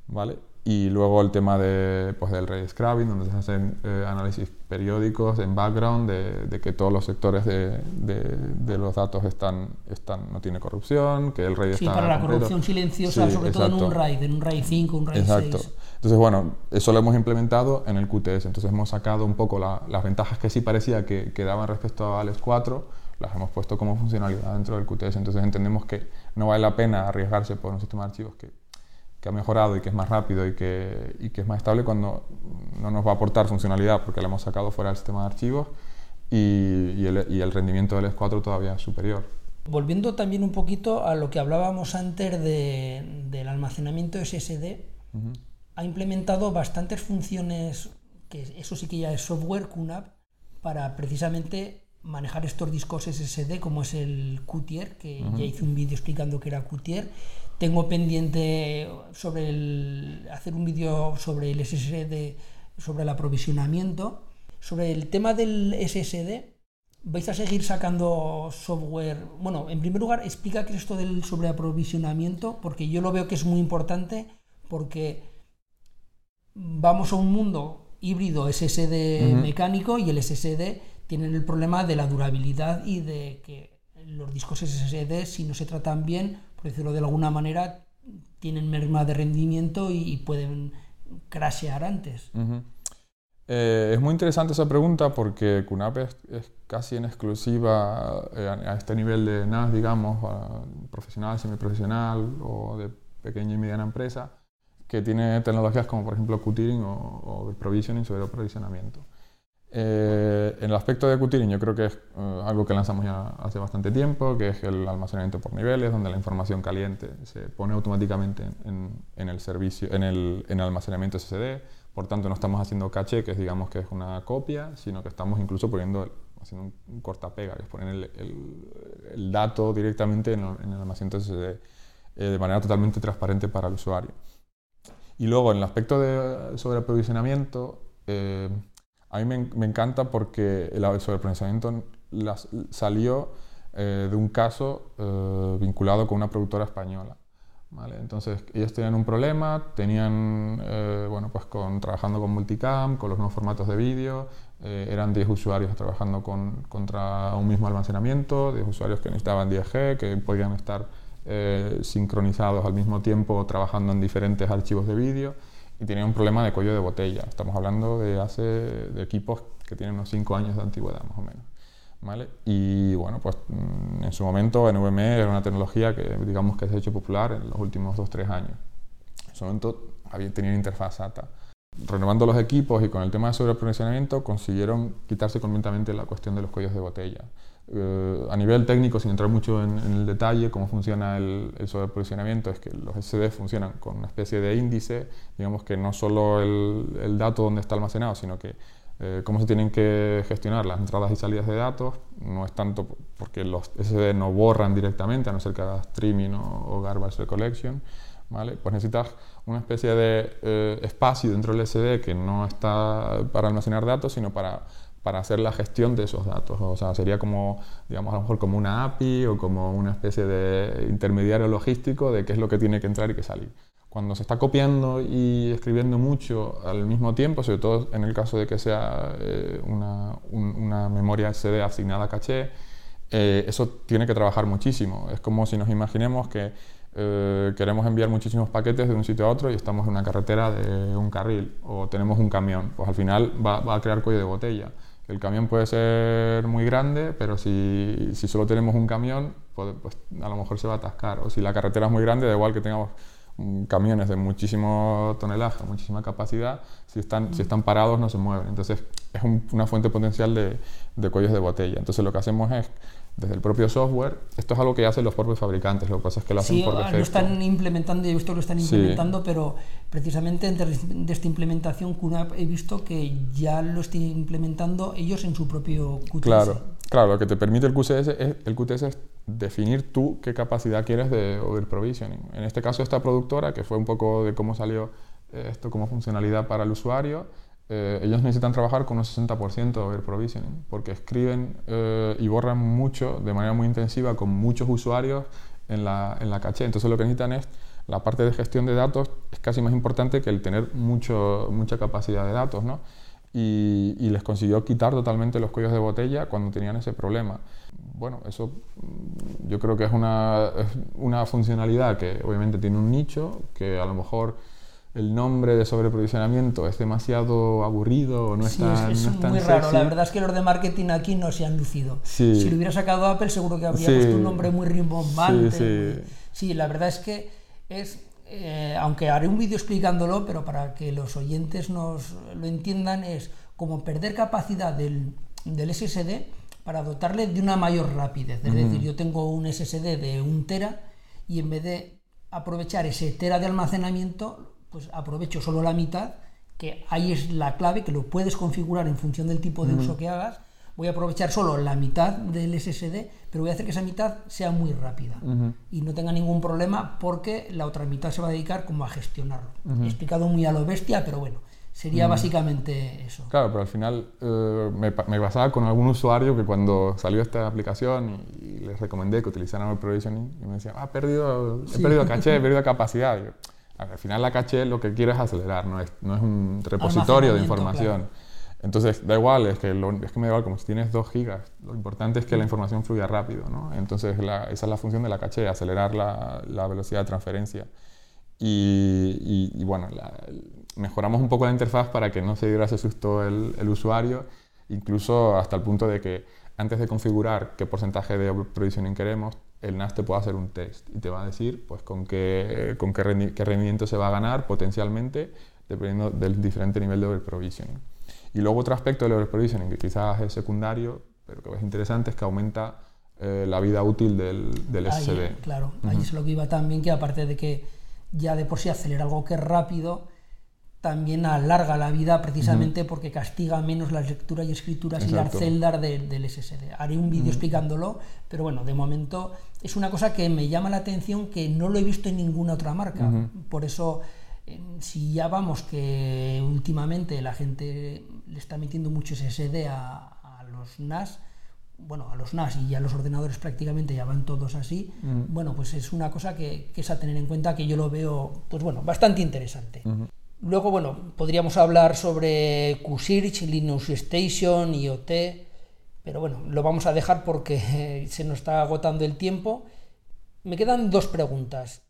¿vale? Y luego el tema de, pues, del ray scrubbing, donde se hacen eh, análisis periódicos en background de, de que todos los sectores de, de, los datos están, están, no tiene corrupción, que el RAID sí, está... Sí, para la corrupción silenciosa, sobre todo en un RAID, en un RAID 5, un RAID exacto. 6. Entonces, bueno, eso lo hemos implementado en el QTS. Entonces hemos sacado un poco las ventajas que sí parecía que, que daban respecto a ALES 4, las hemos puesto como funcionalidad dentro del QTS. Entonces entendemos que no vale la pena arriesgarse por un sistema de archivos que que ha mejorado y que es más rápido y que, y que es más estable cuando no nos va a aportar funcionalidad porque la hemos sacado fuera del sistema de archivos y, y, el, y el, rendimiento del S4 todavía es superior. Volviendo también un poquito a lo que hablábamos antes de, del almacenamiento SSD, ha implementado bastantes funciones, que eso sí que ya es software, QNAP, para precisamente manejar estos discos SSD como es el Qtier, que ya hice un vídeo explicando que era Qtier. Tengo pendiente sobre el, hacer un vídeo sobre el SSD, sobre el aprovisionamiento. Sobre el tema del SSD, vais a seguir sacando software. Bueno, en primer lugar, explica qué es esto del sobreaprovisionamiento, porque yo lo veo que es muy importante, porque vamos a un mundo híbrido SSD mecánico y el SSD tiene el problema de la durabilidad y de que los discos SSD, si no se tratan bien, por decirlo de alguna manera, tienen merma de rendimiento y, pueden crashear antes. Eh, es muy interesante esa pregunta porque QNAP es, casi en exclusiva eh, a este nivel de NAS, digamos, profesional, semiprofesional o de pequeña y mediana empresa, que tiene tecnologías como por ejemplo Qtiering o, o provisioning sobre aprovisionamiento. Eh, en el aspecto de Qtiering yo creo que es algo que lanzamos ya hace bastante tiempo, que es el almacenamiento por niveles, donde la información caliente se pone automáticamente en, en el servicio, en el, en el almacenamiento SSD por tanto, no estamos haciendo caché, que es, digamos que es una copia, sino que estamos incluso poniendo, haciendo un, cortapega, que es poner el, dato directamente en, el almacenamiento SSD eh, de manera totalmente transparente para el usuario. Y luego, en el aspecto de sobreprovisionamiento, eh, a mí me, encanta porque el sobreprovisionamiento salió eh, de un caso vinculado con una productora española. Entonces ellos tenían un problema, tenían, eh, bueno, pues con, trabajando con multicam, con los nuevos formatos de vídeo, eh, eran 10 usuarios trabajando con, contra un mismo almacenamiento, 10 usuarios que necesitaban 10G, que podían estar eh, sincronizados al mismo tiempo trabajando en diferentes archivos de vídeo y tenían un problema de cuello de botella. Estamos hablando de hace de equipos que tienen unos 5 años de antigüedad más o menos. Y bueno, pues mm, en su momento NVMe era una tecnología que digamos que se ha hecho popular en los últimos 2-3 años. En su momento había, tenían interfaz SATA. Renovando los equipos y con el tema de sobreprovisionamiento consiguieron quitarse completamente la cuestión de los cuellos de botella. Eh, a nivel técnico, sin entrar mucho en, el detalle, cómo funciona el, el sobreprovisionamiento, es que los SD funcionan con una especie de índice, digamos que no solo el, el dato donde está almacenado, sino que eh, cómo se tienen que gestionar las entradas y salidas de datos. No es tanto porque los SD no borran directamente, a no ser que haga streaming o, garbage recollection. ¿vale? Pues necesitas una especie de eh, espacio dentro del SD que no está para almacenar datos, sino para, para hacer la gestión de esos datos. O sea, sería como, digamos, a lo mejor como una API o como una especie de intermediario logístico de qué es lo que tiene que entrar y qué salir cuando se está copiando y escribiendo mucho al mismo tiempo, sobre todo en el caso de que sea eh, una, una, memoria SD asignada a caché, eh, eso tiene que trabajar muchísimo. Es como si nos imaginemos que eh, queremos enviar muchísimos paquetes de un sitio a otro y estamos en una carretera de un carril o tenemos un camión. Pues al final va a crear cuello de botella. El camión puede ser muy grande, pero si, si solo tenemos un camión, pues, pues a lo mejor se va a atascar. O si la carretera es muy grande, da igual que tengamos Mm, camiones de muchísimo tonelaje, muchísima capacidad, si están, si están parados no se mueven. Entonces es una fuente potencial de, de, cuellos de botella. Entonces lo que hacemos es, desde el propio software, esto es algo que hacen los propios fabricantes, lo que pasa es que lo hacen por defecto. lo están implementando, he visto que lo están implementando, pero precisamente de esta implementación QNAP he visto que ya lo están implementando ellos en su propio QTS. Claro, claro, lo que te permite el QTS es, el QTS es definir tú qué capacidad quieres de provisioning. En este caso, esta productora, que fue un poco de cómo salió eh, esto como funcionalidad para el usuario, eh, ellos necesitan trabajar con un 60% de overprovisioning, porque escriben eh, y borran mucho, de manera muy intensiva, con muchos usuarios en la, en la caché. Entonces lo que necesitan es, la parte de gestión de datos es casi más importante que el tener mucho, mucha capacidad de datos, ¿no? Y, y les consiguió quitar totalmente los cuellos de botella cuando tenían ese problema bueno, eso mm, yo creo que es una, una, funcionalidad que obviamente tiene un nicho, que a lo mejor el nombre de sobreprovisionamiento es demasiado aburrido o no, sí, es, es, es muy raro. La verdad es que los de marketing aquí no se han lucido. Si lo hubiera sacado Apple seguro que habría puesto un nombre muy rimbombante. Sí, la verdad es que es eh, aunque haré un vídeo explicándolo, pero para que los oyentes nos lo entiendan, es como perder capacidad del, del SSD para dotarle de una mayor rapidez. Es decir, yo tengo un SSD de un tera y en vez de aprovechar ese tera de almacenamiento, pues aprovecho solo la mitad, que ahí es la clave, que lo puedes configurar en función del tipo de uso que hagas. Voy a aprovechar solo la mitad del SSD, pero voy a hacer que esa mitad sea muy rápida y no tenga ningún problema porque la otra mitad se va a dedicar como a gestionarlo. He explicado muy a lo bestia, pero bueno, sería básicamente eso. Claro, pero al final eh, me, me, pasaba con algún usuario que cuando salió esta aplicación y, les recomendé que utilizaran el provisioning, y me decían, ah, perdido, he perdido caché, he perdido capacidad. Al final la caché lo que quiere es acelerar, no es, no es un repositorio de información. Entonces, da igual, es que, es que me da igual, como si tienes 2 gigas, lo importante es que la información fluya rápido, ¿no? Entonces, esa es la función de la caché, acelerar la, la velocidad de transferencia. Y, y, bueno, mejoramos un poco la interfaz para que no se diera ese susto el, el, usuario, incluso hasta el punto de que antes de configurar qué porcentaje de provisioning queremos, el NAS te puede hacer un test y te va a decir pues, con, qué, con qué, rendimiento se va a ganar potencialmente dependiendo del diferente nivel de overprovisioning. Y luego otro aspecto del overprovisioning que quizás es secundario, pero que es interesante, es que aumenta eh, la vida útil del, del SSD. Claro, ahí es lo que iba también, que aparte de que ya de por sí acelera algo que es rápido, también alarga la vida precisamente porque castiga menos la lectura y escrituras y las celdas del SSD. Haré un vídeo explicándolo, pero bueno, de momento es una cosa que me llama la atención que no lo he visto en ninguna otra marca. Por eso, si ya vamos que últimamente la gente le está metiendo mucho SSD a, los NAS, bueno, a los NAS y a los ordenadores prácticamente ya van todos así, bueno, pues es una cosa que, es a tener en cuenta que yo lo veo, pues bueno, bastante interesante. Luego, bueno, podríamos hablar sobre QSearch, Linux Station, IoT, pero bueno, lo vamos a dejar porque se nos está agotando el tiempo. Me quedan dos preguntas.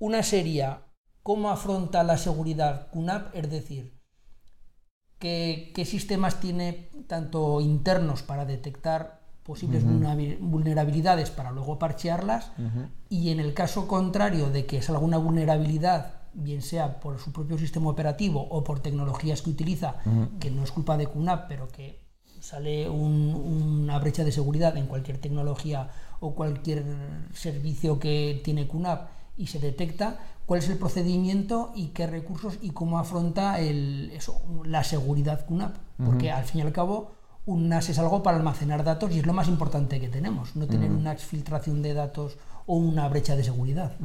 Una sería, ¿cómo afronta la seguridad QNAP? Es decir, ¿qué, sistemas tiene tanto internos para detectar posibles vulnerabilidades para luego parchearlas? Y en el caso contrario de que salga una vulnerabilidad bien sea por su propio sistema operativo o por tecnologías que utiliza, que no es culpa de QNAP, pero que sale una brecha de seguridad en cualquier tecnología o cualquier servicio que tiene QNAP y se detecta, cuál es el procedimiento y qué recursos y cómo afronta el, eso, la seguridad QNAP. Porque al fin y al cabo, un NAS es algo para almacenar datos y es lo más importante que tenemos, no tener una exfiltración de datos o una brecha de seguridad.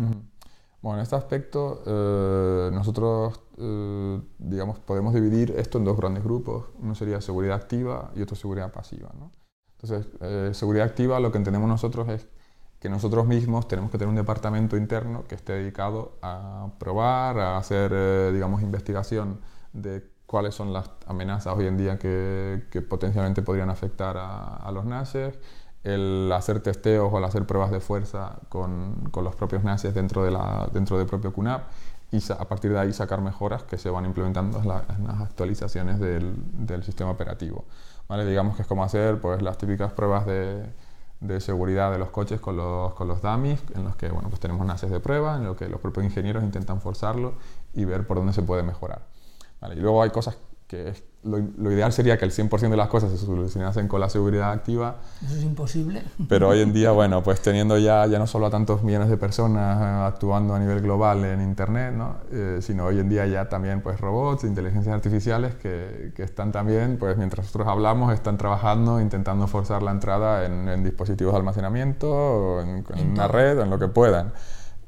Bueno, en este aspecto eh, nosotros, eh, digamos, podemos dividir esto en dos grandes grupos. Uno sería seguridad activa y otro seguridad pasiva. ¿no? Entonces, eh, seguridad activa lo que entendemos nosotros es que nosotros mismos tenemos que tener un departamento interno que esté dedicado a probar, a hacer, digamos, investigación de cuáles son las amenazas hoy en día que, que potencialmente podrían afectar a, a los NASes, el hacer testeos o el hacer pruebas de fuerza con, con los propios NASes dentro, de la, dentro del propio QNAP y a partir de ahí sacar mejoras que se van implementando en, las actualizaciones del, del, sistema operativo. ¿Vale? Digamos que es como hacer pues, las típicas pruebas de, de seguridad de los coches con los, con los dummies, en los que bueno, pues tenemos NASes de prueba, en los que los propios ingenieros intentan forzarlo y ver por dónde se puede mejorar. ¿Vale? Y luego hay cosas que lo, ideal sería que el 100% de las cosas se solucionasen con la seguridad activa. Eso es imposible. Pero hoy en día, bueno, pues teniendo ya, ya no solo a tantos millones de personas eh, actuando a nivel global en Internet, ¿no? Eh, sino hoy en día ya también pues robots, inteligencias artificiales que, que, están también, pues mientras nosotros hablamos, están trabajando, intentando forzar la entrada en, dispositivos de almacenamiento, en, en una red, en lo que puedan.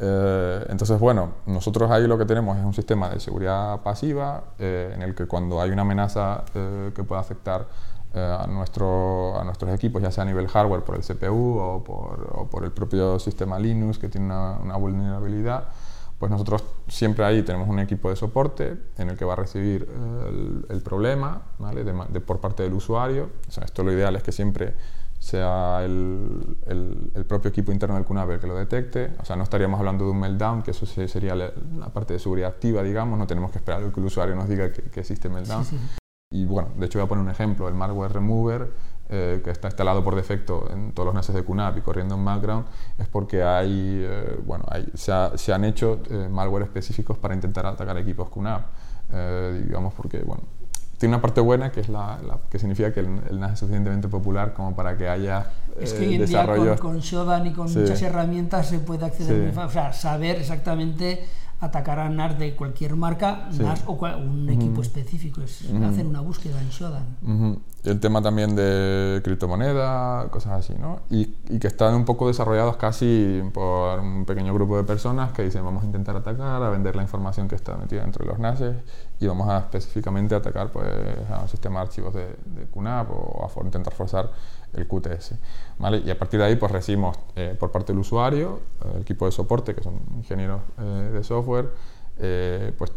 Eh, entonces, bueno, nosotros ahí lo que tenemos es un sistema de seguridad pasiva eh, en el que cuando hay una amenaza eh, que pueda afectar a, nuestro, a nuestros equipos, ya sea a nivel hardware por el CPU o por, o por el propio sistema Linux que tiene una, una, vulnerabilidad, pues nosotros siempre ahí tenemos un equipo de soporte en el que va a recibir el, el problema ¿vale? de, por parte del usuario. O sea, esto lo ideal es que siempre sea el, el, propio equipo interno del QNAP el que lo detecte. O sea, no estaríamos hablando de un meltdown, que eso sería la, parte de seguridad activa, digamos. No tenemos que esperar a que el usuario nos diga que, que existe meltdown. Y bueno, de hecho voy a poner un ejemplo, el malware remover, eh, que está instalado por defecto en todos los NASes de QNAP y corriendo en background, es porque hay, eh, bueno, hay, se, han hecho eh, malware específicos para intentar atacar equipos QNAP. digamos porque, bueno, tiene una parte buena que es la, que significa que el, NAS es suficientemente popular como para que haya es que hoy en día con, Shodan y con muchas herramientas se puede acceder o sea, saber exactamente atacar a NAS de cualquier marca, NAS o un equipo específico, es hacer una búsqueda en Shodan. El tema también de criptomoneda, cosas así, ¿no? Y, y, que están un poco desarrollados casi por un pequeño grupo de personas que dicen vamos a intentar atacar, a vender la información que está metida dentro de los NASes y vamos a específicamente atacar pues, a un sistema de archivos de, de QNAP o a intentar forzar el QTS. ¿vale? Y a partir de ahí pues recibimos eh, por parte del usuario, eh, el equipo de soporte, que son ingenieros eh, de software, pues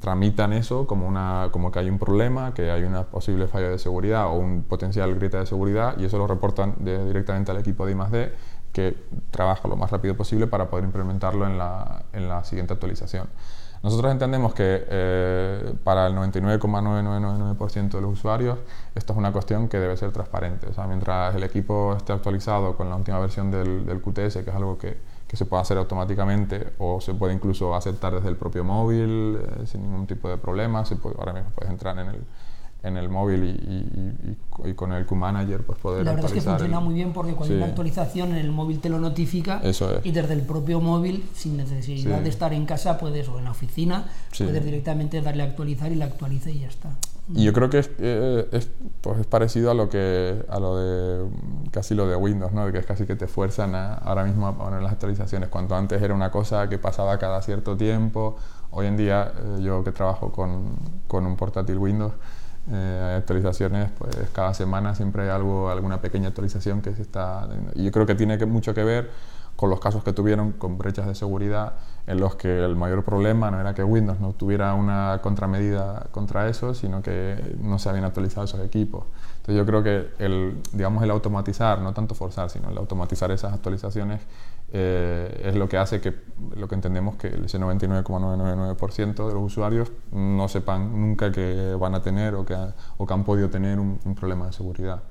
tramitan eso como, una, como que hay un problema, que hay una posible falla de seguridad o un potencial grieta de seguridad y eso lo reportan directamente al equipo de I+.D. que trabaja lo más rápido posible para poder implementarlo en la, en la siguiente actualización. Nosotros entendemos que eh, para el 99,9999% de los usuarios esto es una cuestión que debe ser transparente. O sea, mientras el equipo esté actualizado con la última versión del, del QTS, que es algo que, se puede hacer automáticamente o se puede incluso aceptar desde el propio móvil eh, sin ningún tipo de problema, se puede, ahora mismo puedes entrar en el, en el móvil y, con el Q-Manager pues poder La verdad es que funciona muy bien porque cuando hay una actualización en el móvil te lo notifica y desde el propio móvil, sin necesidad de estar en casa puedes o en la oficina, puedes directamente darle a actualizar y la actualiza y ya está. Y yo creo que es, eh, es, pues es parecido a lo que a lo de casi lo de Windows, ¿no? que es casi que te fuerzan ahora mismo a poner las actualizaciones. Cuando antes era una cosa que pasaba cada cierto tiempo, hoy en día eh, yo que trabajo con, con un portátil Windows, eh, actualizaciones, pues cada semana siempre hay algo, alguna pequeña actualización que se está... Y yo creo que tiene que, mucho que ver con los casos que tuvieron con brechas de seguridad en los que el mayor problema no era que Windows no tuviera una contramedida contra eso, sino que no se habían actualizado esos equipos. Entonces yo creo que el, digamos, el automatizar, no tanto forzar, sino el automatizar esas actualizaciones eh, es lo que hace que lo que entendemos que ese 99,999% de los usuarios no sepan nunca que van a tener o que, o que han podido tener un, problema de seguridad.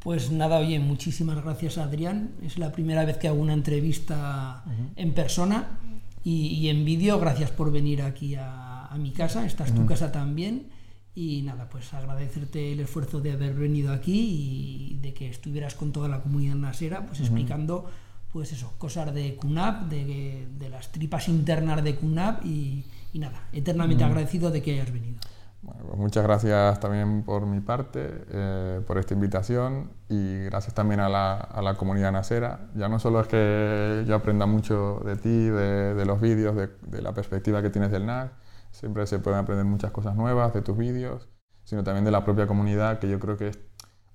Pues nada, oye, muchísimas gracias Adrián. Es la primera vez que hago una entrevista en persona y, en vídeo. Gracias por venir aquí a, mi casa. Esta es tu casa también. Y nada, pues agradecerte el esfuerzo de haber venido aquí y de que estuvieras con toda la comunidad nasera, pues explicando pues eso, cosas de QNAP, de, de las tripas internas de QNAP y, y nada, eternamente agradecido de que hayas venido. Bueno, pues muchas gracias también por mi parte, eh, por esta invitación y gracias también a la, a la, comunidad nasera. Ya no solo es que yo aprenda mucho de ti, de, de los vídeos, de, de, la perspectiva que tienes del NAS, siempre se pueden aprender muchas cosas nuevas de tus vídeos, sino también de la propia comunidad, que yo creo que es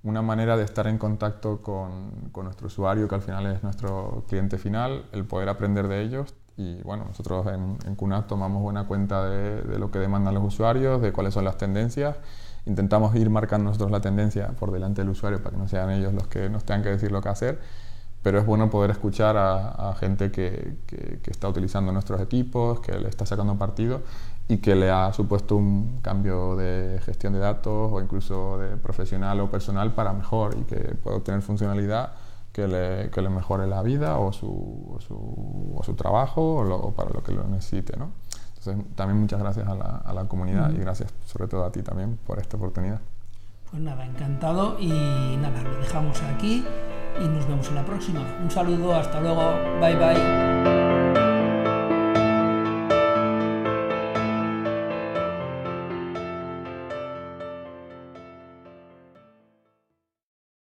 una manera de estar en contacto con, con, nuestro usuario, que al final es nuestro cliente final, el poder aprender de ellos. Y bueno, nosotros en, en QNAP tomamos buena cuenta de, de, lo que demandan los usuarios, de cuáles son las tendencias. Intentamos ir marcando nosotros la tendencia por delante del usuario para que no sean ellos los que nos tengan que decir lo que hacer. Pero es bueno poder escuchar a, a gente que, que, que, está utilizando nuestros equipos, que le está sacando partido y que le ha supuesto un cambio de gestión de datos o incluso de profesional o personal para mejor y que pueda obtener funcionalidad que le, que le mejore la vida o su, o su, o su trabajo o, lo, para lo que lo necesite. ¿no? Entonces, también muchas gracias a la, a la comunidad y gracias sobre todo a ti también por esta oportunidad. Pues nada, encantado y nada, lo dejamos aquí y nos vemos en la próxima. Un saludo, hasta luego, bye bye.